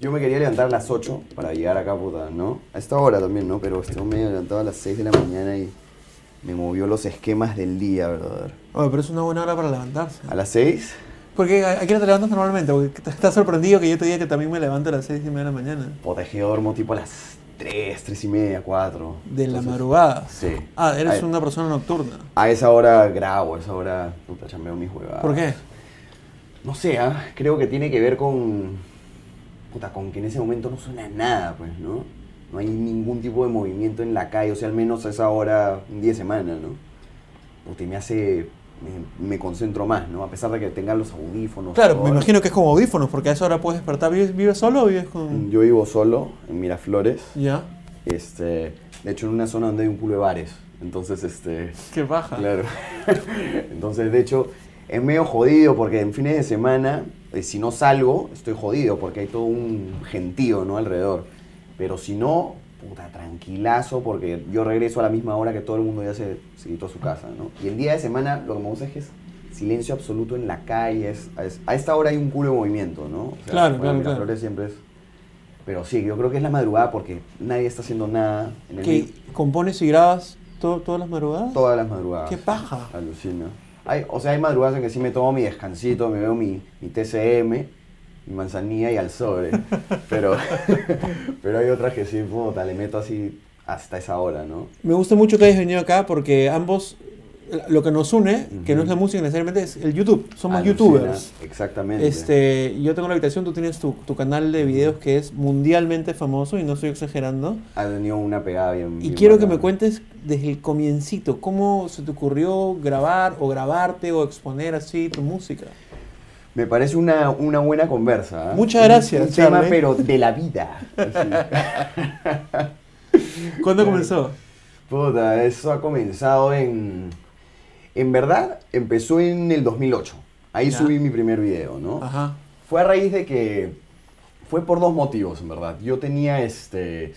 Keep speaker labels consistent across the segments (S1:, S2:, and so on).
S1: Yo me quería levantar a las 8 para llegar acá, puta, ¿no? A esta hora también, ¿no? Pero este me levantado a las 6 de la mañana y me movió los esquemas del día, ¿verdad?
S2: Oye, pero es una buena hora para levantarse.
S1: ¿A las 6?
S2: Porque ¿a qué hora te levantas normalmente? Porque estás sorprendido que yo te diga que también me levanto a las 6 y media de la mañana.
S1: Puta, es que yo duermo tipo a las 3, 3 y media, 4.
S2: De la
S1: Entonces,
S2: madrugada.
S1: Sí.
S2: Ah, eres
S1: A-
S2: una persona nocturna.
S1: A esa hora grabo, a esa hora, puta, chambeo mis huevadas.
S2: ¿Por qué?
S1: No sé, ¿ah? creo que tiene que ver con. Puta, con que en ese momento no suena nada, pues, ¿no? No hay ningún tipo de movimiento en la calle, o sea, al menos a esa hora, un día de semana, ¿no? Y me hace. Me, me concentro más, ¿no? A pesar de que tenga los audífonos.
S2: Claro,
S1: todo.
S2: me imagino que es como audífonos, porque a esa hora puedes despertar. ¿Vives, vives solo o vives con.?
S1: Yo vivo solo en Miraflores,
S2: Ya.
S1: este, de hecho en una zona donde hay un culo de bares. Entonces, este.
S2: Qué baja.
S1: Claro. Entonces, de hecho, es medio jodido porque en fines de semana, eh, si no salgo, estoy jodido porque hay todo un gentío, ¿no? Alrededor. Pero si no, puta, tranquilazo porque yo regreso a la misma hora que todo el mundo ya se, se quitó a su casa, ¿no? Y el día de semana lo que me gusta es que es silencio absoluto en la calle. Es, es- a esta hora hay un culo de movimiento, ¿no? O sea,
S2: Claro,
S1: bueno,
S2: claro, claro.
S1: siempre es... Pero sí, yo creo que es la madrugada porque nadie está haciendo nada en el
S2: ¿Que compones y grabas to- todas las madrugadas?
S1: Todas las madrugadas.
S2: ¡Qué paja!
S1: Alucina. Hay, o sea, hay madrugadas en que sí me tomo mi descansito, me veo mi, mi TCM, mi manzanilla y al sobre. Pero, pero hay otras que sí, puta, le meto así hasta esa hora, ¿no?
S2: Me gusta mucho que hayas venido acá porque ambos, lo que nos une, que no es la música necesariamente, es el YouTube. Somos
S1: Alucina,
S2: youtubers.
S1: Exactamente.
S2: Este, yo tengo la habitación, tú tienes tu, tu canal de videos que es mundialmente famoso y no estoy exagerando.
S1: Ha tenido una pegada bien.
S2: Y
S1: bien
S2: quiero que me cuentes desde el comiencito, cómo se te ocurrió grabar o grabarte o exponer así tu música.
S1: Me parece una, una buena conversa. ¿ah?
S2: Muchas
S1: Un-
S2: gracias,
S1: Un, tema,
S2: Charlie.
S1: pero de la vida.
S2: ¿Cuándo comenzó?
S1: Puta, eso ha comenzado en... En verdad, empezó en el 2008. Ahí
S2: Ya.
S1: subí mi primer video, ¿no?
S2: Ajá.
S1: Fue a raíz de que... Fue por dos motivos, en verdad. Yo tenía este...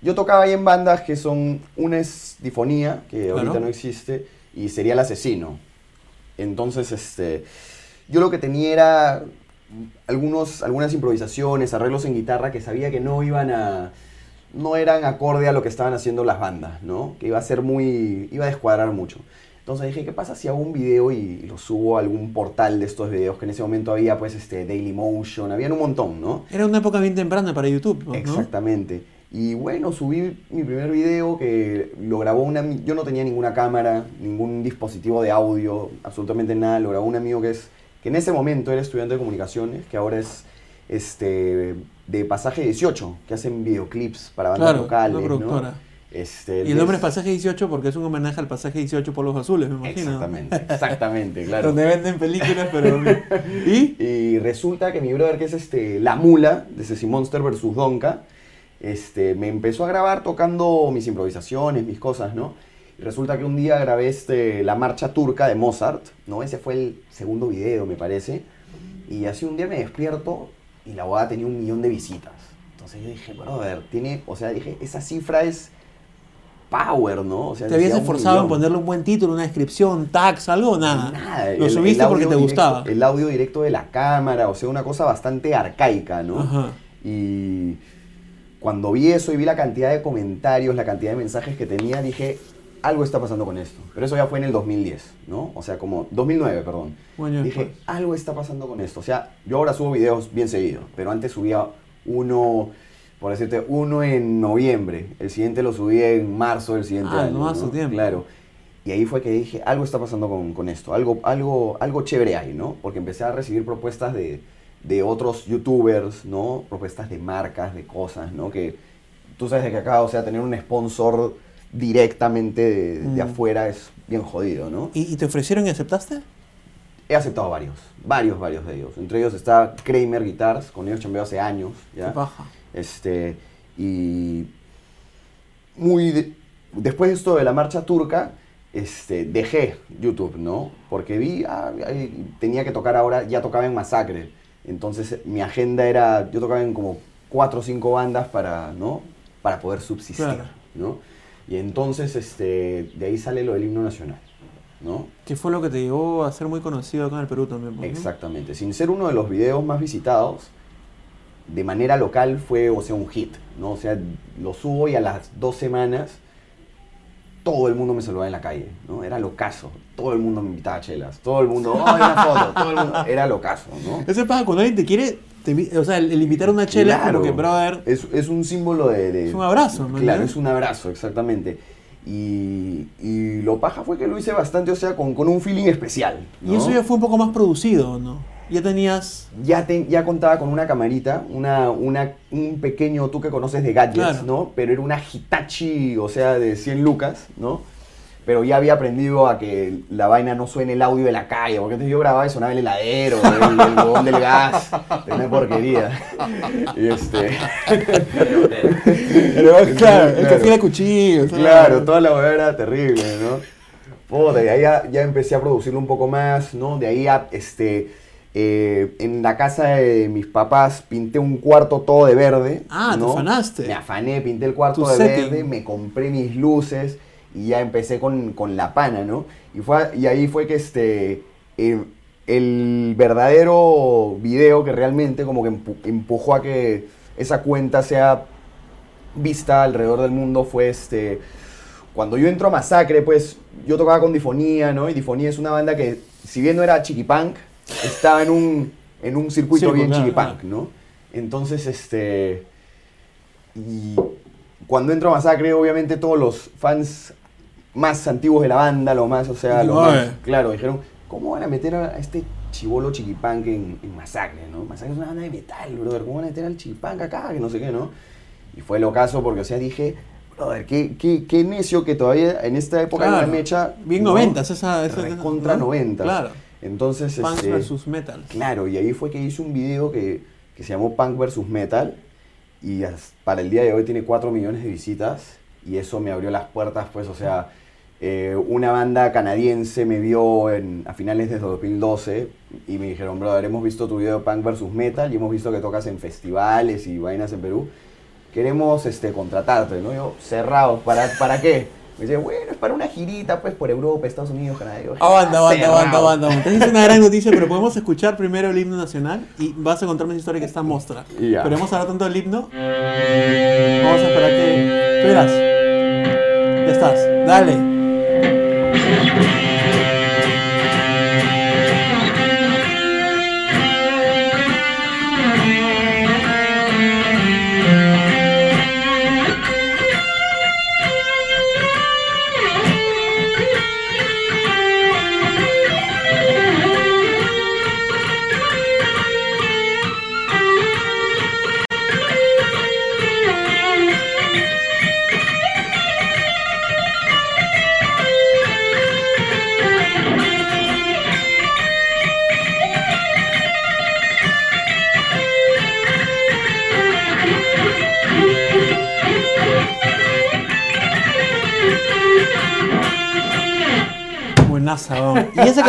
S1: Yo tocaba ahí en bandas que son... Una es Difonía, que
S2: Claro.
S1: ahorita no existe, y sería El Asesino. Entonces, este... Yo lo que tenía era algunos, algunas improvisaciones, arreglos en guitarra que sabía que no iban a... No eran acorde a lo que estaban haciendo las bandas, ¿no? Que iba a ser muy... Iba a descuadrar mucho. Entonces dije, ¿qué pasa si hago un video y lo subo a algún portal de estos videos? Que en ese momento había, pues, este, Dailymotion, habían un montón, ¿no?
S2: Era una época bien temprana para YouTube, ¿no?
S1: Exactamente. Y bueno, subí mi primer video que lo grabó una... Yo no tenía ninguna cámara, ningún dispositivo de audio, absolutamente nada. Lo grabó un amigo que es... Que en ese momento era estudiante de comunicaciones, que ahora es este de Pasaje 18, que hacen videoclips para bandas
S2: Claro,
S1: locales,
S2: una
S1: ¿no? Este,
S2: Y el nombre es Pasaje 18 porque es un homenaje al Pasaje 18 por los azules, me imagino.
S1: Exactamente, exactamente, claro.
S2: Donde venden películas, pero... ¿Y?
S1: Y resulta que mi brother, que es este, La Mula, de Ceci Monster vs. Donka, este, me empezó a grabar tocando mis improvisaciones, mis cosas, ¿no? Y resulta que un día grabé este, la marcha turca de Mozart, ¿no? Ese fue el segundo video, me parece. Y así un día me despierto y la boda tenía un millón de visitas. Entonces yo dije, brother, tiene, o sea, dije, esa cifra es power, ¿no? O sea,
S2: ¿Te habías esforzado en ponerle un buen título, una descripción, tags, algo nada?
S1: Nada,
S2: Lo subiste
S1: el
S2: porque te
S1: directo-
S2: gustaba.
S1: El audio directo de la cámara, o sea, una cosa bastante arcaica, ¿no?
S2: Ajá.
S1: Y cuando vi eso y vi la cantidad de comentarios, la cantidad de mensajes que tenía, dije, algo está pasando con esto. Pero eso ya fue en el 2010, ¿no? O sea, como 2009, perdón.
S2: Año
S1: dije, algo está pasando con esto. O sea, yo ahora subo videos bien seguido, pero antes subía uno, por decirte, uno en noviembre. El siguiente lo subí en marzo del siguiente
S2: Ah,
S1: año.
S2: no tiempo.
S1: Claro. Y ahí fue que dije, algo está pasando con, con esto, algo, algo, algo chévere hay, ¿no? Porque empecé a recibir propuestas de, de otros youtubers, ¿no? Propuestas de marcas, de cosas, ¿no? Que tú sabes de que acá, o sea, tener un sponsor directamente de, de
S2: Mm.
S1: afuera es bien jodido, ¿no?
S2: ¿Y, y te ofrecieron y aceptaste?
S1: He aceptado varios, varios, varios de ellos. Entre ellos está Kramer Guitars, con ellos chambeo hace años, ¿ya?
S2: Paja.
S1: Este, y muy de- después de esto de la marcha turca, este, dejé YouTube, ¿no? Porque vi, ah, tenía que tocar ahora, ya tocaba en Masacre. Entonces mi agenda era, yo tocaba en como cuatro o cinco bandas para, ¿no? Para poder subsistir,
S2: Claro.
S1: ¿no? Y entonces, este, de ahí sale lo del himno nacional, ¿no?
S2: ¿Qué fue lo que te llevó a ser muy conocido acá en el Perú también?
S1: Exactamente. Sin ser uno de los videos más visitados, de manera local fue, o sea, un hit, ¿no? O sea, lo subo y a las dos semanas todo el mundo me saludaba en la calle, ¿no? Era locazo. Todo el mundo me invitaba a chelas. Todo el mundo, ¡oh, una foto! Todo el mundo, era locazo, ¿no?
S2: Eso pasa cuando alguien te quiere, te o sea, el, el invitar a una chela es
S1: Claro.
S2: como que, brother,
S1: Es, es un símbolo de, de-
S2: es un abrazo, ¿no?
S1: Claro, es un abrazo, exactamente. Y, y lo paja fue que lo hice bastante, o sea, con, con un feeling especial.
S2: Y eso ya fue un poco más producido, ¿no? Ya tenías...
S1: ya, te- ya contaba con una camarita, una, una, un pequeño, tú que conoces de gadgets,
S2: Claro.
S1: ¿no? Pero era una Hitachi, o sea, de 100 lucas, ¿no? Pero ya había aprendido a que la vaina no suene el audio de la calle, porque antes yo grababa y sonaba el heladero, el, el del gas, era una porquería. Y este...
S2: Pero, claro, el que
S1: Claro.
S2: afila cuchillos.
S1: Claro, toda la hueá era terrible, ¿no? Puta, de ahí ya, ya empecé a producirlo un poco más, ¿no? De ahí a, este, eh, en la casa de mis papás pinté un cuarto todo de verde.
S2: Ah, te
S1: ¿no?
S2: afanaste.
S1: Me afané, pinté el cuarto
S2: Tu
S1: de
S2: setting.
S1: verde, me compré mis luces y ya empecé con, con la pana, ¿no? Y, fue, y ahí fue que este, eh, el verdadero video que realmente como que empu- empujó a que esa cuenta sea vista alrededor del mundo fue este cuando yo entro a Masacre, pues yo tocaba con Difonía, ¿no? Y Difonía es una banda que, si bien no era chiquipunk, estaba en un, en un circuito
S2: Circo,
S1: bien
S2: claro,
S1: chiquipunk,
S2: claro.
S1: ¿no? Entonces, este. Y cuando entro a Masacre, obviamente todos los fans más antiguos de la banda, lo más, o sea, lo
S2: Oye.
S1: más, claro, dijeron, ¿cómo van a meter a este chivolo chiquipunk en, en Masacre, no? Masacre es una banda de metal, brother, ¿cómo van a meter al chiquipunk acá? Que no sé qué, ¿no? Y fue lo caso porque, o sea, dije, brother, qué, qué, qué necio que todavía en esta época de la mecha...
S2: Bien
S1: ¿no?
S2: noventas, esa... esa
S1: Contra
S2: ¿no?
S1: noventas.
S2: Claro.
S1: Entonces,
S2: Punk
S1: este,
S2: versus metal.
S1: Claro, y ahí fue que hice un video que, que se llamó Punk vs Metal y para el día de hoy tiene 4 millones de visitas y eso me abrió las puertas, pues, o sea, eh, una banda canadiense me vio en, a finales de 2012 y me dijeron, brother, hemos visto tu video de Punk vs Metal y hemos visto que tocas en festivales y vainas en Perú. Queremos este, contratarte, ¿no? Yo, cerrado, ¿para, ¿para qué? Me dice, bueno, es para una girita, pues, por Europa, Estados Unidos, Canadá. "Cerrado".
S2: aguanta, aguanta. aguanta. Esa es una gran noticia, pero podemos escuchar primero el himno nacional y vas a contarme esa historia que está en mostra.
S1: Y ya.
S2: Pero hemos hablado tanto del himno. Vamos a esperar que. Tú verás. Ya estás. Dale.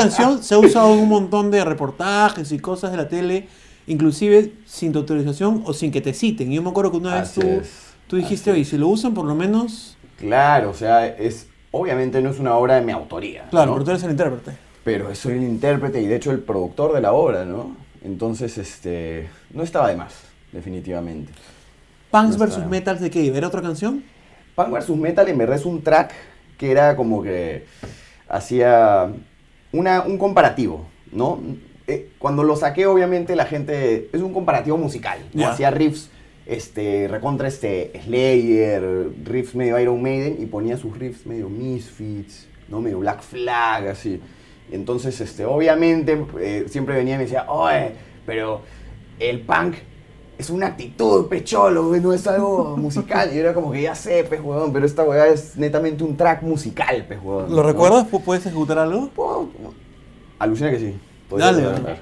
S2: Canción se ha usado en un montón de reportajes y cosas de la tele, inclusive sin tu autorización o sin que te citen. Yo me acuerdo que una vez tú, tú dijiste, oye, si lo usan por lo menos...
S1: Claro, o sea, es obviamente no es una obra de mi autoría.
S2: Claro,
S1: ¿no?
S2: pero tú eres el intérprete.
S1: Pero soy el intérprete y de hecho el productor de la obra, ¿no? Entonces, este, no estaba de más, definitivamente.
S2: Punks
S1: No
S2: vs. Metals de qué? ¿Era otra canción?
S1: Punk vs Metal en verdad es un track que era como que hacía una, un comparativo, ¿no? Eh, cuando lo saqué, obviamente, la gente. Es un comparativo musical. Hacía riffs este, recontra este Slayer, riffs medio Iron Maiden y ponía sus riffs medio Misfits, ¿no? Medio Black Flag, así. Entonces, este, obviamente, eh, siempre venía y me decía, oye, pero el punk es una actitud, pecholo, güey, no es algo musical. Y era como que ya sé, pez, huevón, pero esta weá es netamente un track musical, pez, huevón.
S2: ¿Lo
S1: ¿no?
S2: recuerdas? ¿Pu- ¿Puedes ejecutar algo?
S1: Puedo- Alucina que sí. Podría
S2: Dale,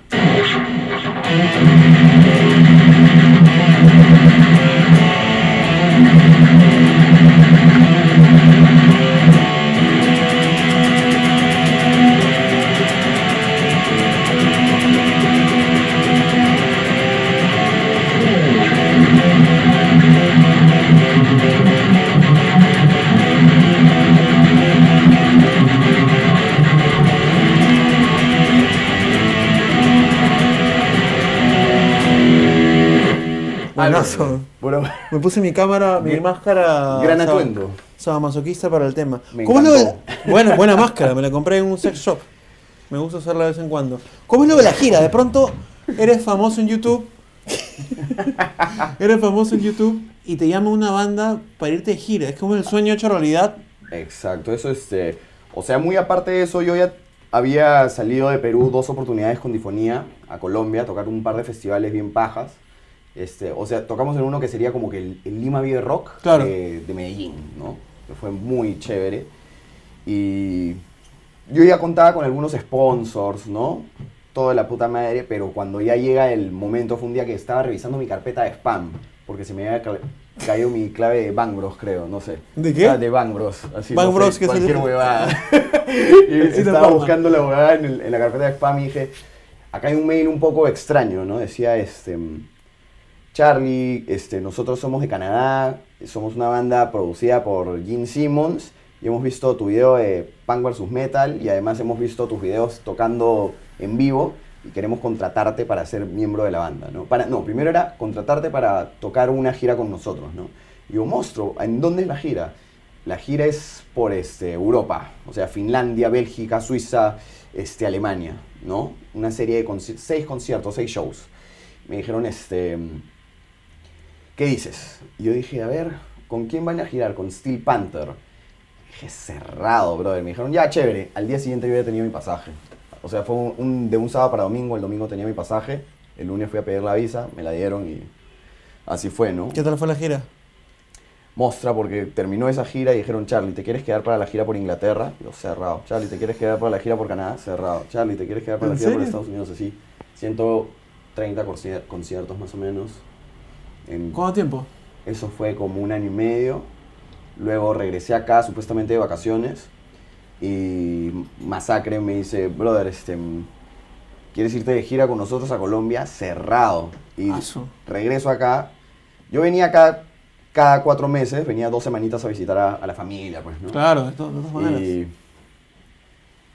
S2: Buenazo.
S1: Puro-
S2: Me puse mi cámara, mi
S1: Bien.
S2: máscara.
S1: Gran
S2: sab-
S1: atuendo.
S2: Sadomasoquista para el tema.
S1: Me
S2: ¿Cómo es lo de la- Buena, máscara, me la compré en un sex shop. Me gusta usarla de vez en cuando. ¿Cómo es lo de la gira? De pronto eres famoso en YouTube. eres famoso en YouTube y te llama una banda para irte de gira. Es como el sueño hecho realidad.
S1: Exacto, eso este, o sea, muy aparte de eso, yo ya había salido de Perú dos oportunidades con Difonía a Colombia, a tocar un par de festivales bien pajas. Este, o sea, tocamos en uno que sería como que el, el Lima Vive Rock
S2: Claro.
S1: de, de Medellín, ¿no? Que fue muy chévere. Y yo ya contaba con algunos sponsors, ¿no? Toda la puta madre, pero cuando ya llega el momento, fue un día que estaba revisando mi carpeta de spam, porque se me había ca- caído mi clave de Bang Bros, creo, no sé.
S2: ¿De qué?
S1: Ah, de Bang Bros. Así,
S2: Bang
S1: no
S2: Bros, ¿qué es el-
S1: cualquier huevada. y estaba buscando la huevada en, el- en la carpeta de spam y dije, acá hay un mail un poco extraño, ¿no? Decía, este, Charlie, este, nosotros somos de Canadá, somos una banda producida por Gene Simmons y hemos visto tu video de Punk vs Metal y además hemos visto tus videos tocando en vivo y queremos contratarte para ser miembro de la banda, ¿no? No, primero era contratarte para tocar una gira con nosotros, ¿no? Y yo, monstruo, ¿en dónde es la gira? La gira es por este, Europa, o sea, Finlandia, Bélgica, Suiza, este, Alemania, ¿no? Una serie de conci- seis conciertos, seis shows. Me dijeron, este, ¿qué dices? Y yo dije, a ver, ¿con quién van a girar? Con Steel Panther. Dije, cerrado, brother. Me dijeron, ya, chévere. Al día siguiente yo había tenido mi pasaje. O sea, fue un, un- de un sábado para domingo, el domingo tenía mi pasaje, el lunes fui a pedir la visa, me la dieron y así fue, ¿no?
S2: ¿Qué tal fue la gira?
S1: Mostra, porque terminó esa gira y dijeron, Charlie, ¿te quieres quedar para la gira por Inglaterra? Yo, cerrado. Charlie, ¿te quieres quedar para la gira por Canadá? Cerrado. Charlie, ¿te quieres quedar para la
S2: ¿En
S1: gira por? Estados Unidos? Así. 130 conci- conciertos más o menos. En-
S2: ¿Cuánto tiempo?
S1: Eso fue como un año y medio. Luego regresé acá supuestamente de vacaciones. Y Masacre me dice, brother, este, ¿quieres irte de gira con nosotros a Colombia? Cerrado. Y
S2: Asu.
S1: regreso acá. Yo venía acá cada cuatro meses, venía dos semanitas a visitar a, a la familia, pues, ¿no?
S2: Claro, de, to- de todas maneras.
S1: Y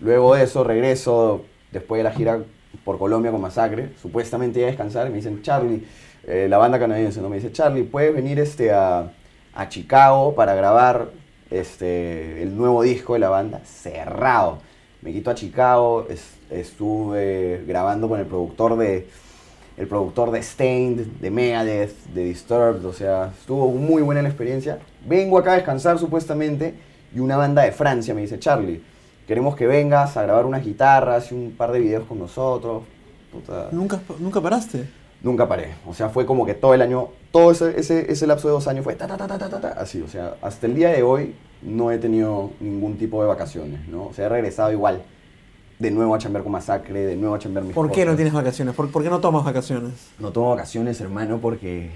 S1: luego de eso regreso después de la gira por Colombia con Masacre, supuestamente a descansar, y me dicen, Charlie, eh, la banda canadiense, ¿no? Me dice, Charlie, ¿puedes venir este, a, a Chicago para grabar este, el nuevo disco de la banda? Cerrado. Me quito a Chicago, es- estuve grabando con el productor de el productor de Stained, de Megadeth, de Disturbed, o sea, estuvo muy buena la experiencia. Vengo acá a descansar supuestamente y una banda de Francia me dice, Charlie, queremos que vengas a grabar unas guitarras y un par de videos con nosotros.
S2: ¿Nunca, ¿Nunca paraste?
S1: Nunca paré, o sea, fue como que todo el año, todo ese, ese, ese lapso de dos años fue ta, ta, ta, ta, ta, ta, ta, así, o sea, hasta el día de hoy no he tenido ningún tipo de vacaciones, ¿no? O sea, he regresado igual, de nuevo a chambear con Masacre, de nuevo a chambear mis
S2: ¿Por qué no tienes vacaciones? ¿Por, por qué no tomas vacaciones?
S1: No tomo vacaciones, hermano, porque.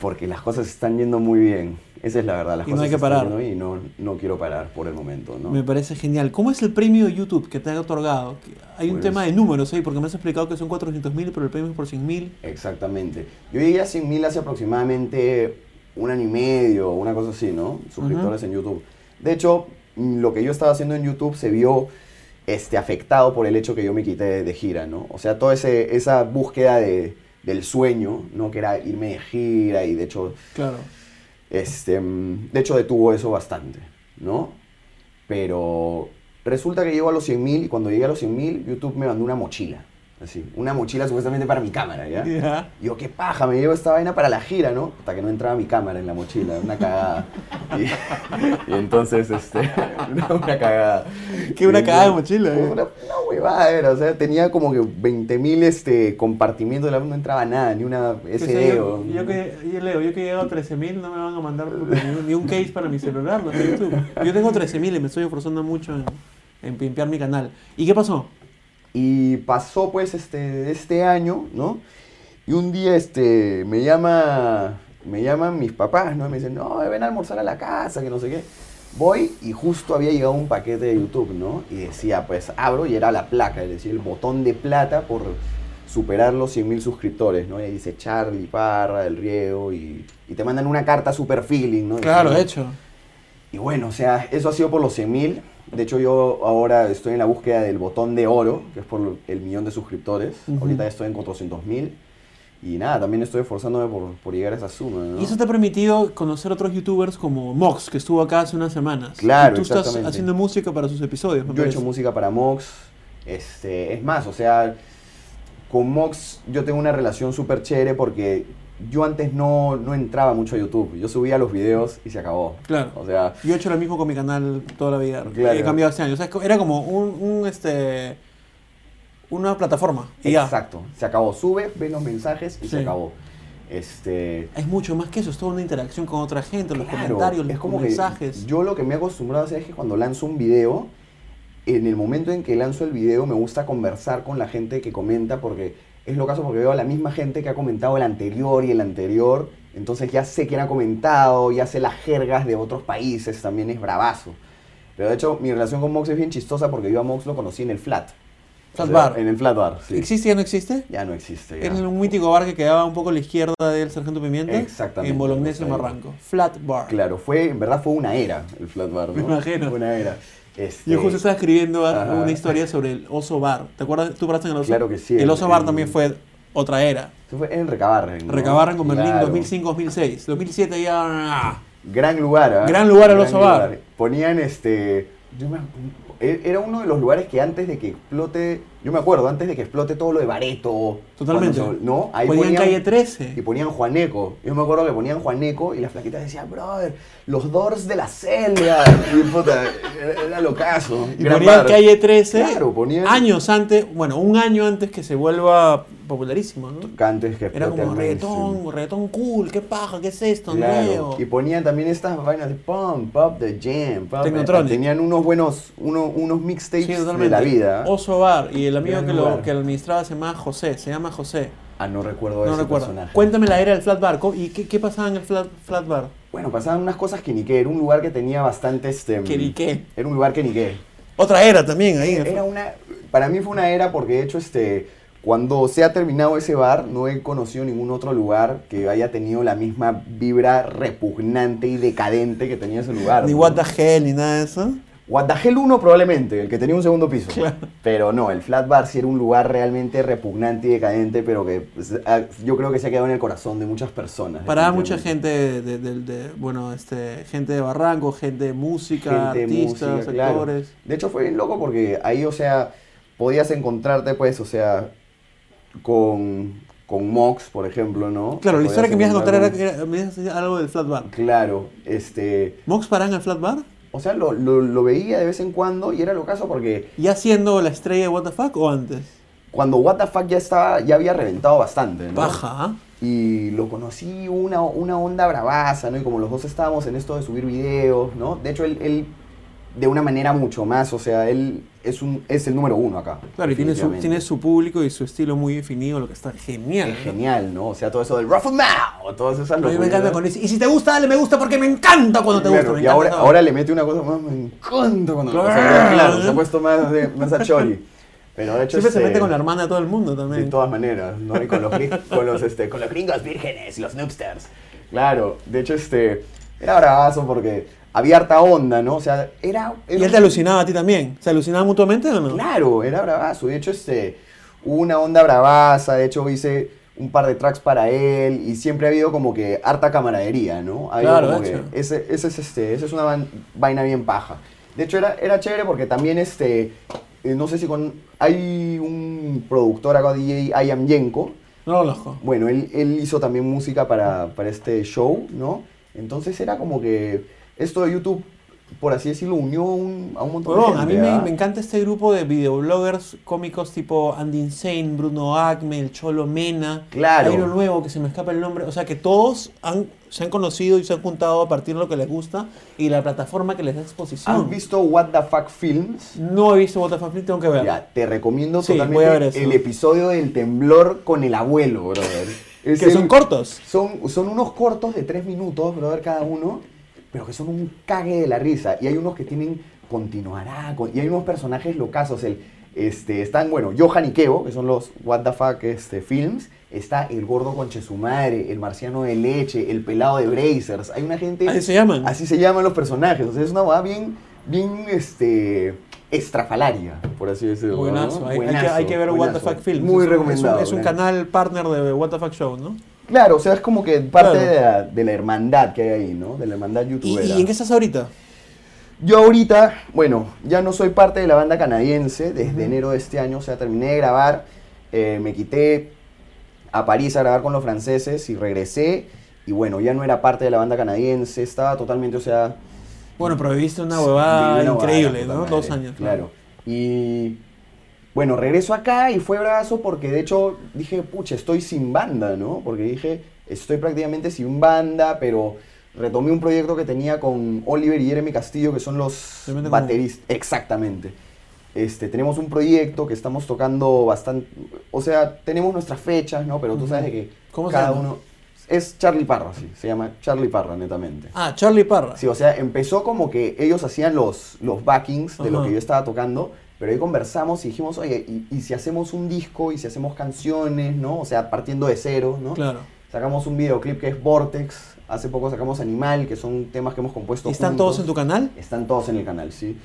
S1: Porque las cosas están yendo muy bien. Esa es la verdad. Las
S2: Y no
S1: cosas
S2: hay que
S1: están
S2: parar.
S1: Y no, no quiero parar por el momento, ¿no?
S2: Me parece genial. ¿Cómo es el premio de YouTube que te ha otorgado? Hay un
S1: Pues-
S2: tema de números ahí, porque me has explicado que son 400 mil, pero el premio es por 100 mil.
S1: Exactamente. Yo llegué a 100.000 hace aproximadamente un año y medio, una cosa así, ¿no? Suscriptores en YouTube. De hecho, lo que yo estaba haciendo en YouTube se vio este, afectado por el hecho que yo me quité de, gira, ¿no? O sea, toda esa búsqueda de, del sueño, ¿no? Que era irme de gira y de hecho
S2: Claro.
S1: Este, mm, de hecho detuvo eso bastante, ¿no? Pero resulta que llego a los 100.000 y cuando llegué a los 100.000 YouTube me mandó una mochila, así, una mochila supuestamente para mi cámara, ¿ya?
S2: Ya.
S1: Y yo, qué paja, me llevo esta vaina para la gira, ¿no? Hasta que no entraba mi cámara en la mochila, una cagada. Y, y entonces, este, una cagada.
S2: ¿Qué, una
S1: Y
S2: cagada de mochila, eh?
S1: Huevada era, o sea, tenía como que 20.000 este, compartimientos, no entraba nada, ni una SD.
S2: yo, yo que, yo leo, yo que he llegado a 13 mil, no me van a mandar ni, un- ni un case para mi celular, de YouTube. Yo tengo 13 mil y me estoy esforzando mucho en, en pimpear mi canal. ¿Y qué pasó?
S1: Y pasó pues este, este año, ¿no? Y un día este, me llama, me llaman mis papás, ¿no? Y me dicen, no, ven a almorzar a la casa, que no sé qué. Voy y justo había llegado un paquete de YouTube, ¿no? Y decía, pues abro y era la placa, es decir, el botón de plata por superar los 100.000 suscriptores, ¿no? Y ahí dice Charlie Parra, del Riego, y, y te mandan una carta super feeling, ¿no?
S2: Claro,
S1: Diciendo-
S2: hecho.
S1: y bueno, o sea, eso ha sido por los 100.000. De hecho, yo ahora estoy en la búsqueda del botón de oro, que es por el millón de suscriptores. Ahorita estoy en 400.000. Y nada, también estoy esforzándome por, por llegar a esa suma, ¿no?
S2: Y eso te ha permitido conocer otros youtubers como Mox, que estuvo acá hace unas semanas.
S1: Claro,
S2: Y tú estás haciendo música para sus episodios. me
S1: Yo he hecho música para Mox. Este, es más, o sea, con Mox yo tengo una relación súper chévere porque yo antes no, no entraba mucho a YouTube. Yo subía los videos y se acabó.
S2: Claro.
S1: O sea,
S2: Yo he hecho lo mismo con mi canal toda la vida.
S1: Claro.
S2: He cambiado este año. O sea, era como un, un, este una plataforma. Y ya.
S1: exacto. Se acabó. Sube, ve los mensajes y se acabó. Este,
S2: Es mucho más que eso, es toda una interacción con otra gente, los comentarios,
S1: es
S2: los
S1: como que
S2: mensajes.
S1: yo lo que me he acostumbrado a hacer es que cuando lanzo un video, en el momento en que lanzo el video me gusta conversar con la gente que comenta porque es lo caso porque veo a la misma gente que ha comentado el anterior y el anterior, entonces ya sé quién ha comentado, ya sé las jergas de otros países, también es bravazo. Pero de hecho mi relación con Mox es bien chistosa porque yo a Mox lo conocí en el Flat.
S2: Flat
S1: O sea,
S2: Bar.
S1: En el Flat Bar, sí.
S2: ¿Existe o no existe?
S1: Ya no existe. ya.
S2: Es un mítico bar que quedaba un poco a la izquierda del Sargento Pimienta.
S1: Exactamente,
S2: En Bolognese. Marranco. Flat Bar.
S1: Claro, fue, en verdad fue una era el Flat Bar, ¿no?
S2: Me imagino.
S1: Fue una era. Este,
S2: Yo justo estaba escribiendo
S1: Ajá.
S2: una historia sobre el oso bar. ¿Te acuerdas? ¿Tú paraste en el oso?
S1: Claro que sí,
S2: El oso bar también fue otra era.
S1: Eso fue en Recabarren. ¿no?
S2: Recabarren con Berlín
S1: Claro.
S2: 2005-2006. 2007 ya... ah,
S1: Gran lugar, ¿ah?
S2: Gran lugar el Oso Bar.
S1: Ponían este. yo me- era uno de los lugares que antes de que explote. Yo me acuerdo, antes de que explote todo lo de Bareto.
S2: Totalmente.
S1: se- ¿No? Ahí
S2: Ponían
S1: ponían,
S2: calle 13.
S1: Y ponían Juaneco. Yo me acuerdo que ponían Juaneco y las flaquitas decían, brother, los Doors de la celda. Y puta, era, era locazo.
S2: Y
S1: Gran
S2: ponían
S1: bar.
S2: calle 13
S1: Claro, ponían-
S2: años antes, bueno, un año antes que se vuelva popularísimo, ¿no?
S1: Antes que
S2: Era como
S1: el
S2: reggaetón, reggaetón cool, qué paja, qué es esto,
S1: Claro,
S2: nuevo.
S1: Y ponían también estas vainas de pump, pop the jam, pump.
S2: Technotronic.
S1: Tenían unos buenos, uno- unos mixtapes
S2: Sí,
S1: de la vida.
S2: Oso Bar, y el amigo que lo, que lo administraba se llama José, se llama José.
S1: Ah, no recuerdo
S2: No
S1: ese
S2: recuerdo.
S1: personaje.
S2: Cuéntame la era del Flat Bar, ¿cómo- ¿y qué, qué pasaba en el Flat, flat Bar?
S1: Bueno, pasaban unas cosas que ni qué. Era un lugar que tenía bastante este.
S2: Que ni qué.
S1: Era un lugar que ni qué.
S2: Otra era también ahí.
S1: Era una. Para mí fue una era porque de hecho este. Cuando se ha terminado ese bar, no he conocido ningún otro lugar que haya tenido la misma vibra repugnante y decadente que tenía ese lugar.
S2: Ni. What the Hell, ni nada de eso.
S1: Hell 1 probablemente, el que tenía un segundo piso.
S2: Claro.
S1: Pero no, el Flat Bar sí era un lugar realmente repugnante y decadente, pero que pues, ah, yo creo que se ha quedado en el corazón de muchas personas.
S2: Paraba mucha gente de, de- de- de- bueno, este, gente de Barranco, gente de música,
S1: Gente,
S2: artistas,
S1: música, claro.
S2: actores.
S1: De hecho fue bien loco porque ahí, o sea, podías encontrarte pues, o sea, con, con Mox, por ejemplo, ¿no?
S2: Claro, la historia que me ibas a contar era era- me ibas a decir algo del Flat Bar.
S1: Claro, este...
S2: ¿Mox paraba en el Flat Bar?
S1: O sea, lo, lo, lo veía de vez en cuando y era lo caso porque
S2: ¿Ya siendo la estrella de Fuck o antes?
S1: cuando Fuck ya estaba, ya había reventado bastante, ¿no?
S2: Baja, ¿ah?
S1: Y lo conocí una, una onda bravaza, ¿no? Y como los dos estábamos en esto de subir videos, ¿no? De hecho, él, él de una manera mucho más, o sea, él es, un, es el número uno acá.
S2: Claro, y tiene su, tiene su público y su estilo muy definido, lo que está genial.
S1: Es
S2: ¿no?
S1: genial, ¿no? O sea, todo eso del Ruffle Mouth, todas esas
S2: me
S1: locuras.
S2: encanta con ese. Y si te gusta, dale me gusta porque me encanta cuando te
S1: Claro,
S2: gusta. me
S1: y
S2: encanta
S1: ahora, ahora le mete una cosa más, me encanta cuando... o sea,
S2: Claro.
S1: claro, se ha puesto más, de- más a chori. Pero de hecho...
S2: Siempre se
S1: este,
S2: mete con la hermana de todo el mundo
S1: De
S2: también.
S1: todas maneras, ¿no? Y con los, con los, este, con los gringos vírgenes y los noobsters. Claro, de hecho, este, era bravazo porque había harta onda, ¿no? O sea, era...
S2: Y
S1: era
S2: él te alucinaba a ti también. ¿Se alucinaba mutuamente o no?
S1: Claro, era bravazo. De hecho, este, una onda bravaza. De hecho, hice un par de tracks para él y siempre ha habido como que harta camaradería, ¿no? Ha
S2: Claro,
S1: como
S2: de
S1: que
S2: hecho.
S1: ese, ese es este, esa es una vaina bien paja. De hecho, era, era chévere porque también este, eh, no sé si con, hay un productor acá, DJ, I Am Yenko.
S2: No lo conozco.
S1: Bueno, él, él hizo también música para, para este show, ¿no? Entonces era como que esto de YouTube, por así decirlo, unió un- a un montón
S2: Huevón,
S1: de
S2: a
S1: gente.
S2: mí me,
S1: ¿ah?
S2: me encanta este grupo de videobloggers cómicos tipo Andy Insane, Bruno Acme, el Cholo Mena.
S1: Claro.
S2: Hay uno nuevo que se me escapa el nombre. O sea que todos han, se han conocido y se han juntado a partir de lo que les gusta y la plataforma que les da exposición.
S1: ¿Has visto What the Fuck Films?
S2: No he visto What the Fuck Fleet, tengo que ver.
S1: Ya, te recomiendo
S2: Sí,
S1: totalmente
S2: voy a ver eso.
S1: el episodio del temblor con el abuelo, brother. Es
S2: Que
S1: el-
S2: son cortos.
S1: Son, son unos cortos de tres minutos, brother, cada uno, pero que son un cague de la risa. Y hay unos que tienen continuará, con- y hay unos personajes locazos. El, este, están, bueno, Johan y Keo, que son los What the Fuck este, Films. Está el gordo conche su madre, el marciano de leche, el pelado de Brazers. Hay una gente...
S2: Así se llaman.
S1: Así se llaman los personajes. O sea, es una boda bien, bien, este, estrafalaria, por así decirlo. ¿no?
S2: Buenazo. Hay, que,
S1: Buenazo,
S2: hay que ver What the
S1: buenazo.
S2: Fuck Films.
S1: Muy recomendado.
S2: Es un, es un
S1: buenazo.
S2: canal partner de What the Fuck Show, ¿no?
S1: Claro, o sea, es como que parte
S2: Claro.
S1: de, la, de la hermandad que hay ahí, ¿no? De la hermandad
S2: ¿Y,
S1: youtubera.
S2: y en qué estás ahorita?
S1: Yo ahorita, bueno, ya no soy parte de la banda canadiense desde enero de este año, o sea, terminé de grabar, eh, me quité a París a grabar con los franceses y regresé, y bueno, ya no era parte de la banda canadiense, estaba totalmente, o sea...
S2: Bueno, pero viviste una huevada
S1: una
S2: increíble, ¿no?
S1: madre,
S2: Dos años.
S1: Claro. Y bueno, regreso acá y fue brazo porque de hecho dije, pucha, estoy sin banda, ¿no? Porque dije, estoy prácticamente sin banda, pero retomé un proyecto que tenía con Oliver y Jeremy Castillo, que son los bateristas. Exactamente. Este, tenemos un proyecto que estamos tocando bastante, o sea, tenemos nuestras fechas, ¿no? Pero tú sabes de que
S2: ¿Cómo se
S1: cada uno es Charlie Parra, sí, se llama Charlie Parra netamente.
S2: Ah, Charlie Parra.
S1: Sí, o sea, empezó como que ellos hacían los, los backings de lo que yo estaba tocando, pero ahí conversamos y dijimos, oye, ¿y, y si hacemos un disco y si hacemos canciones, ¿no? O sea, partiendo de cero, ¿no?
S2: Claro.
S1: Sacamos un videoclip que es Vortex, hace poco sacamos Animal, que son temas que hemos compuesto
S2: ¿Y están
S1: juntos.
S2: todos en tu canal?
S1: Están todos en el canal, sí.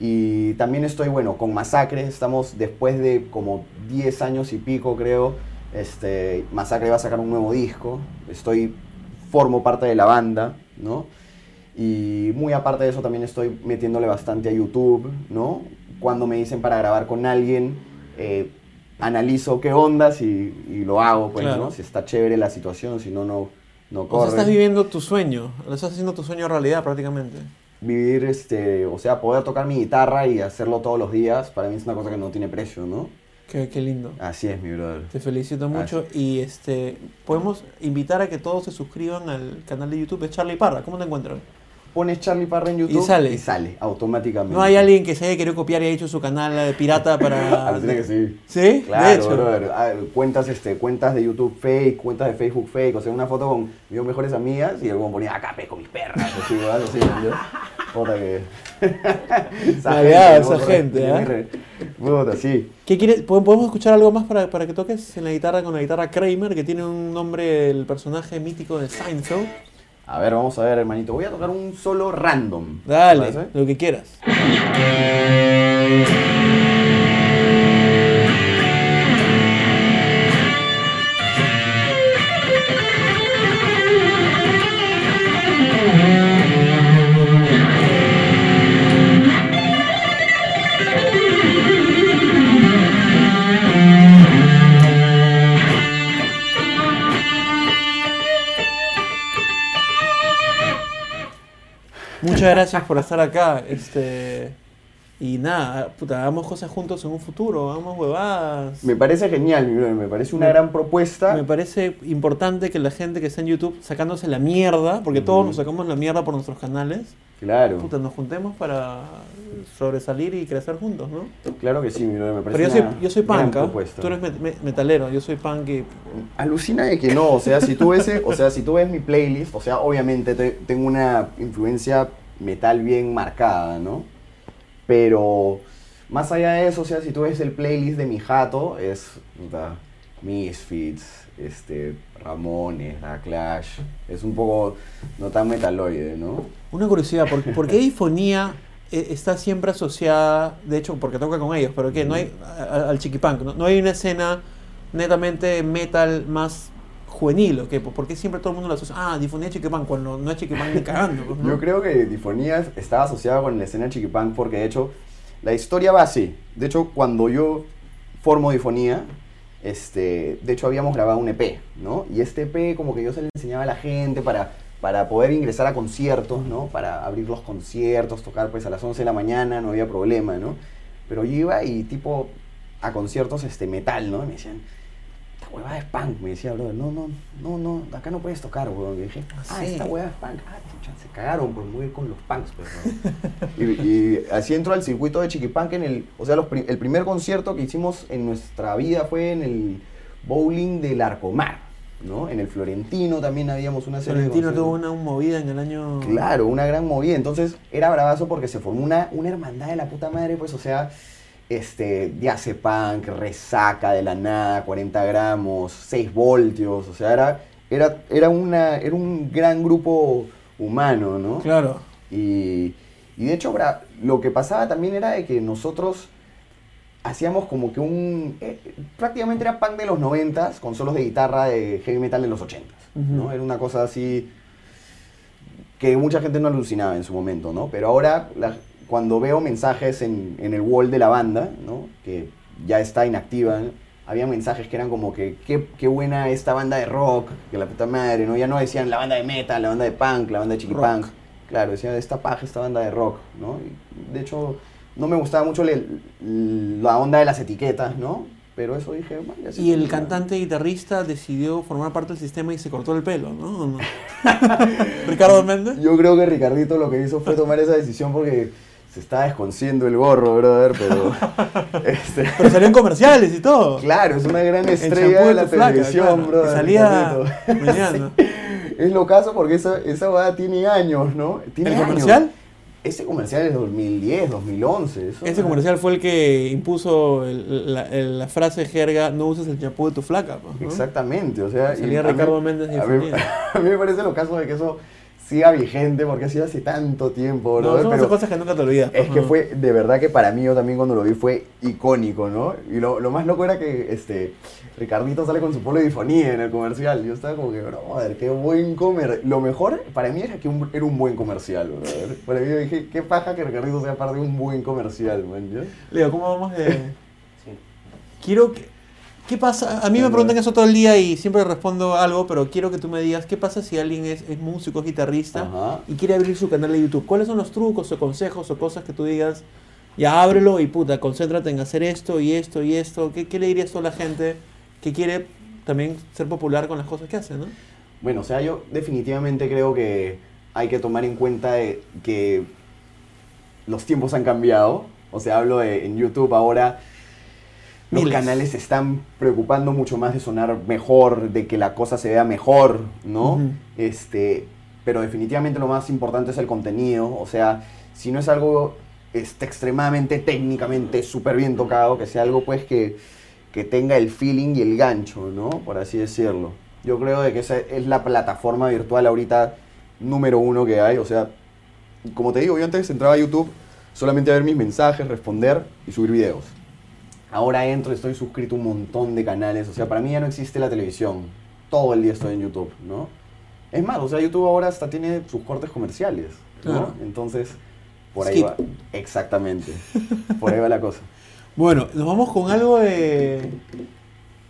S1: Y también estoy, bueno, con Masacre, estamos después de como 10 años y pico, creo, este, Masacre va a sacar un nuevo disco, estoy, formo parte de la banda, ¿no? Y muy aparte de eso también estoy metiéndole bastante a YouTube, ¿no? Cuando me dicen para grabar con alguien, eh, analizo qué ondas y, y lo hago, pues,
S2: Claro.
S1: ¿no? Si está chévere la situación, si no, no, no
S2: O
S1: corre.
S2: sea, estás viviendo tu sueño. Lo estás haciendo tu sueño realidad prácticamente.
S1: vivir, este, o sea, poder tocar mi guitarra y hacerlo todos los días, para mí es una cosa que no tiene precio, ¿no?
S2: Qué, qué lindo.
S1: Así es, mi brother.
S2: Te felicito mucho y este podemos invitar a que todos se suscriban al canal de YouTube de Charlie Parra. ¿Cómo te encuentras?
S1: Pones Charlie Parra en YouTube
S2: sale.
S1: y sale automáticamente.
S2: No hay alguien que se haya querido copiar y haya hecho su canal eh, pirata para.
S1: Alucina que sí.
S2: ¿Sí?
S1: Claro,
S2: de hecho.
S1: brother. Ah, Cuentas, este, cuentas de YouTube fake, cuentas de Facebook fake. O sea, una foto con mis mejores amigas y luego ponía acá con mis perras. Así, ¿verdad? Así, ¿no? Puta que.
S2: Maleada
S1: ¿no?
S2: esa gente, ¿eh?
S1: Puta, sí.
S2: ¿Qué quieres? ¿Po- ¿Podemos escuchar algo más para, para que toques en la guitarra con la guitarra Kramer, que tiene un nombre, el personaje mítico de Seinfeld?
S1: A ver, vamos a ver, hermanito. Voy a tocar un solo random. ¿te
S2: Dale, lo que quieras. Muchas gracias por estar acá. Este. Y nada, puta, hagamos cosas juntos en un futuro, hagamos huevadas.
S1: Me parece genial, mi brother, me parece una gran propuesta.
S2: Me parece importante que la gente que está en YouTube sacándose la mierda, porque todos nos sacamos la mierda por nuestros canales,
S1: Claro,
S2: puta, nos juntemos para sobresalir y crecer juntos, ¿no?
S1: claro que sí, mi brother, me parece
S2: Pero yo soy,
S1: una
S2: yo soy punk, tú eres met- me- metalero, yo soy punk y...
S1: Alucina de que no, o sea, si tú ves, o sea, si tú ves mi playlist, o sea, obviamente te- tengo una influencia metal bien marcada, ¿no? Pero más allá de eso, o sea, si tú ves el playlist de mi jato, es puta, Misfits, este, Ramones, La Clash, es un poco no tan metaloide, ¿no?
S2: Una curiosidad, ¿por, por qué Difonía eh, está siempre asociada, de hecho, porque toca con ellos, pero que no hay, a- a- al chiquipunk, ¿no? no hay una escena netamente metal más juvenil, ¿o qué? ¿Por qué siempre todo el mundo lo asocia? Ah, Difonía chiquipunk, cuando no es chiquipunk ni cagando, pues, ¿no?
S1: Yo creo que Difonía estaba asociada con la escena chiquipán porque de hecho la historia va así. De hecho, cuando yo formo Difonía, este, de hecho habíamos grabado un EP, ¿no? Y este EP como que yo se le enseñaba a la gente para, para poder ingresar a conciertos, ¿no? Para abrir los conciertos, tocar pues a las 11 de la mañana, no había problema, ¿no? Pero yo iba y tipo a conciertos este metal, ¿no? Y me decían, huevada es punk, me decía, brother, no, no, no, no, acá no puedes tocar, weón. Y dije,
S2: Ah,
S1: ah,
S2: sí.
S1: esta huevada es punk. Ah, chucha, se cagaron por muy con los punks, pues, y, y así entró al circuito de Chiquipunk en el, o sea, los pri- el primer concierto que hicimos en nuestra vida fue en el bowling del Arcomar, ¿no? En el Florentino también habíamos una serie
S2: Florentino
S1: de
S2: tuvo
S1: conciertos.
S2: una movida en el año...
S1: Claro, una gran movida. Entonces era bravazo porque se formó una, una hermandad de la puta madre, pues, o sea, este, Diace Punk, Resaca de la nada, 40 gramos, 6 voltios, o sea, era, era, era, una, era un gran grupo humano, ¿no?
S2: Claro.
S1: Y, y de hecho, lo que pasaba también era de que nosotros hacíamos como que un... eh, prácticamente era punk de los 90 con solos de guitarra de heavy metal de los 80 ¿no? Era una cosa así que mucha gente no alucinaba en su momento, ¿no? Pero ahora, la- cuando veo mensajes en, en el wall de la banda, ¿no? Que ya está inactiva, ¿no? había mensajes que eran como que qué, qué buena esta banda de rock, que la puta madre, ¿no? Ya no decían la banda de metal, la banda de punk, la banda de chiquipunk. Claro, decían esta paja, esta banda de rock, ¿no? Y, de hecho, no me gustaba mucho le- la onda de las etiquetas, ¿no? Pero eso dije, ya sí,
S2: Y el cantante guitarrista decidió formar parte del sistema y se cortó el pelo, ¿no? ¿O no? Ricardo Méndez.
S1: Yo creo que Ricardito lo que hizo fue tomar esa decisión porque se estaba desconciendo el gorro, brother, pero... este,
S2: Pero salió en comerciales y todo.
S1: claro, es una gran
S2: El
S1: estrella de la televisión,
S2: claro,
S1: bro.
S2: que salía.
S1: Es lo caso porque esa, esa boda tiene años, ¿no? Tiene
S2: ¿El
S1: años.
S2: comercial?
S1: Ese comercial es 2010, 2011. eso
S2: Ese comercial fue el que impuso el- la, el- la frase jerga, no uses el champú de tu flaca. pues, ¿no?
S1: Exactamente, o sea... y
S2: Salía
S1: a mí-
S2: Ricardo Méndez
S1: a mí, a mí me parece lo caso de que eso siga vigente porque ha sido hace tanto tiempo,
S2: No,
S1: brother,
S2: son
S1: pero-
S2: cosas que nunca te olvidas.
S1: Es que fue, de verdad que para mí yo también cuando lo vi fue icónico, ¿no? Y lo, lo más loco era que este, Ricardito sale con su polo de difonía en el comercial. Yo estaba como que, brother, qué buen comercial. Lo mejor para mí era que un- era un buen comercial, brother. Para mí yo dije, qué paja que Ricardito sea parte de un buen comercial, man. ¿ya?
S2: Leo, ¿cómo vamos de...?
S3: Sí.
S2: Quiero que... ¿Qué pasa? A mí me preguntan eso todo el día y siempre respondo algo, pero quiero que tú me digas, ¿qué pasa si alguien es, es músico, es guitarrista
S1: Ajá.
S2: y quiere abrir su canal de YouTube? ¿Cuáles son los trucos o consejos o cosas que tú digas, ya ábrelo y puta, concéntrate en hacer esto y esto y esto? ¿Qué, qué le dirías tú a la gente que quiere también ser popular con las cosas que hace, no?
S1: Bueno, o sea, yo definitivamente creo que hay que tomar en cuenta de que los tiempos han cambiado. O sea, hablo de en YouTube ahora. Los
S2: Miles.
S1: canales se están preocupando mucho más de sonar mejor, de que la cosa se vea mejor, ¿no? Este, pero definitivamente lo más importante es el contenido. O sea, si no es algo este, extremadamente técnicamente súper bien tocado, que sea algo pues que, que tenga el feeling y el gancho, ¿no? Por así decirlo. Yo creo de que esa es la plataforma virtual ahorita número uno que hay. O sea, como te digo, yo antes entraba a YouTube solamente a ver mis mensajes, responder y subir videos. Ahora entro, estoy suscrito a un montón de canales. O sea, para mí ya no existe la televisión. Todo el día estoy en YouTube, ¿no? Es más, o sea, YouTube ahora hasta tiene sus cortes comerciales, ¿no?
S2: Claro.
S1: Entonces, por ahí va. Exactamente. Por ahí va la cosa.
S2: Bueno, nos vamos con algo de...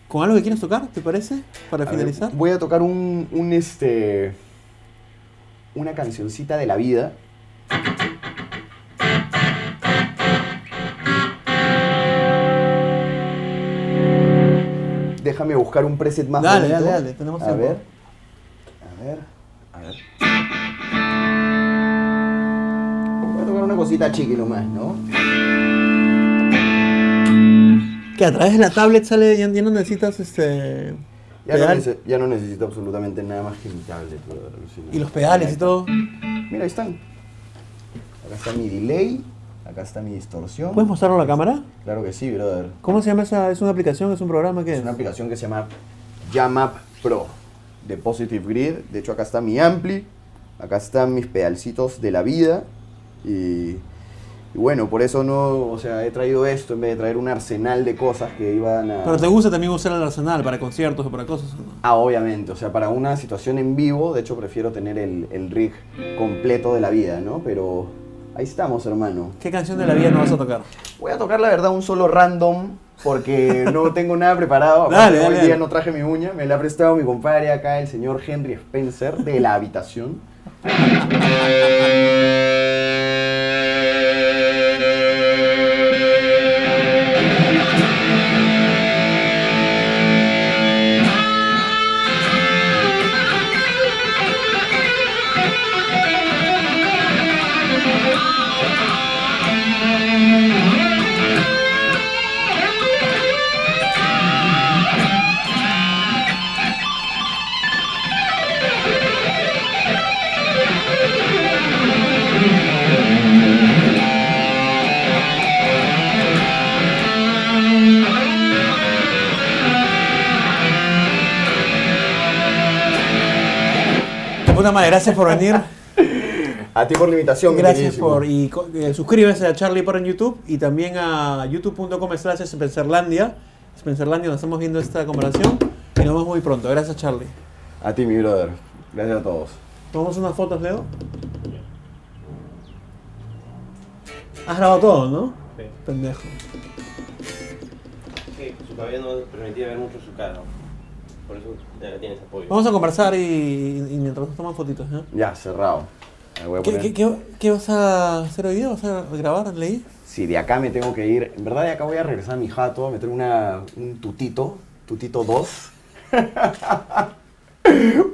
S2: ¿Con algo que quieras tocar, te parece? Para
S1: A ver,
S2: finalizar.
S1: voy a tocar un, un, este. Una cancioncita de la vida. Déjame buscar un preset más
S2: Dale,
S1: bonito.
S2: dale, dale, tenemos
S1: a
S2: tiempo.
S1: ver. A ver. A ver. Voy a tocar una cosita chiqui nomás, ¿no?
S2: Que a través de la tablet sale, ya, ya no necesitas este...
S1: Ya no, nece- ya no necesito absolutamente nada más que mi tablet.
S2: y los pedales y todo.
S1: Mira, ahí están. Acá está mi delay, acá está mi distorsión.
S2: ¿Puedes mostrarlo a la cámara?
S1: Claro que sí, brother.
S2: ¿Cómo se llama esa? ¿Es una aplicación? ¿Es un programa? ¿Qué
S1: Es
S2: es?
S1: una aplicación que se llama Jamup Pro de Positive Grid. De hecho, acá está mi ampli, acá están mis pedalcitos de la vida. Y, y bueno, por eso no, o sea, he traído esto en vez de traer un arsenal de cosas que iban a...
S2: Pero te gusta también usar el arsenal para conciertos o para cosas.
S1: Ah, obviamente, o sea, para una situación en vivo, de hecho prefiero tener el, el rig completo de la vida, ¿no? Pero ahí estamos, hermano.
S2: ¿Qué canción de la vida no vas a tocar?
S1: Voy a tocar la verdad un solo random porque no tengo nada preparado.
S2: Dale, dale,
S1: hoy
S2: dale.
S1: día no traje mi uña, me la ha prestado mi compadre acá, el señor Henry Spencer de la habitación.
S2: gracias por venir.
S1: A ti por la invitación,
S2: Gracias por. Y eh, suscríbanse a Charlie por en YouTube y también a youtube.com slash Spencerlandia. Spencerlandia, nos estamos viendo esta conversación y nos vemos muy pronto. Gracias, Charlie.
S1: A ti, mi brother. Gracias a todos.
S2: Tomamos unas fotos, Leo. Has grabado todo, ¿no?
S3: Sí.
S2: Pendejo.
S3: Sí, su cabello no permitía ver mucho su cara. Por eso ya tienes apoyo.
S2: Vamos a conversar y, y mientras nos toman fotitos, ¿no?
S1: Ya, cerrado.
S2: ¿Qué, qué, qué, qué vas a hacer hoy día? ¿Vas a grabar? ¿Leí?
S1: Sí, de acá me tengo que ir. En verdad, de acá voy a regresar a mi jato, a meter una, un tutito, tutito 2.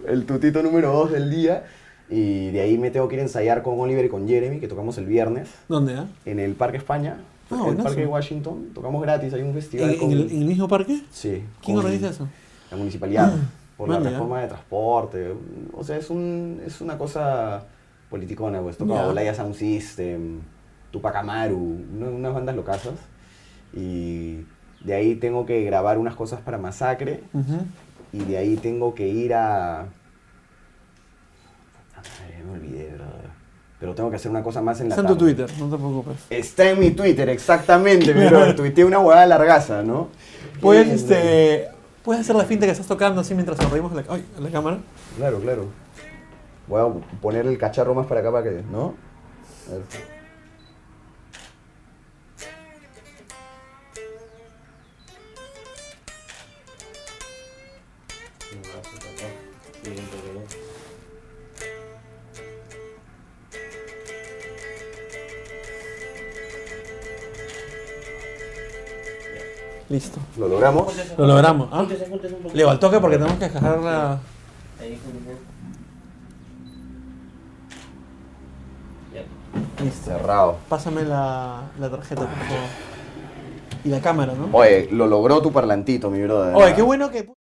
S1: el tutito número 2 del día. Y de ahí me tengo que ir a ensayar con Oliver y con Jeremy, que tocamos el viernes,
S2: ¿Dónde, ah?
S1: en el Parque España,
S2: Ah,
S1: en el. Parque de Washington. Tocamos gratis, hay un
S2: ¿En,
S1: festival.
S2: en
S1: con-
S2: el, en el mismo parque?
S1: Sí.
S2: ¿Quién
S1: con
S2: organiza eso?
S1: La municipalidad, por la
S2: Man, ya.
S1: reforma de transporte. O sea, es, un, es una cosa politicona, pues. Toca
S2: Ya.
S1: Olaya Sound System, Tupac Amaru, una- unas bandas locasas. Y de ahí tengo que grabar unas cosas para Masacre. Y de ahí tengo que ir a... Madre, me olvidé, brother. Pero tengo que hacer una cosa más en la
S2: Está en tu. Twitter, no te preocupes.
S1: Está en mi Twitter, exactamente, brother. Tuiteé una huevada largaza, ¿no?
S2: Puedes,
S1: Eh,
S2: este, puedes hacer la finta que estás tocando así mientras sonreímos la, la cámara.
S1: Claro, claro. Voy a poner el cacharro más para acá para que, ¿no? A ver. Lo logramos.
S2: Lo logramos. ¿ah? Leo, al toque porque tenemos que dejar la...
S1: Cerrado.
S2: Pásame la, la tarjeta, por favor. Y la cámara, ¿no?
S1: Oye, lo logró tu parlantito, mi brother.
S2: Oye, qué bueno que...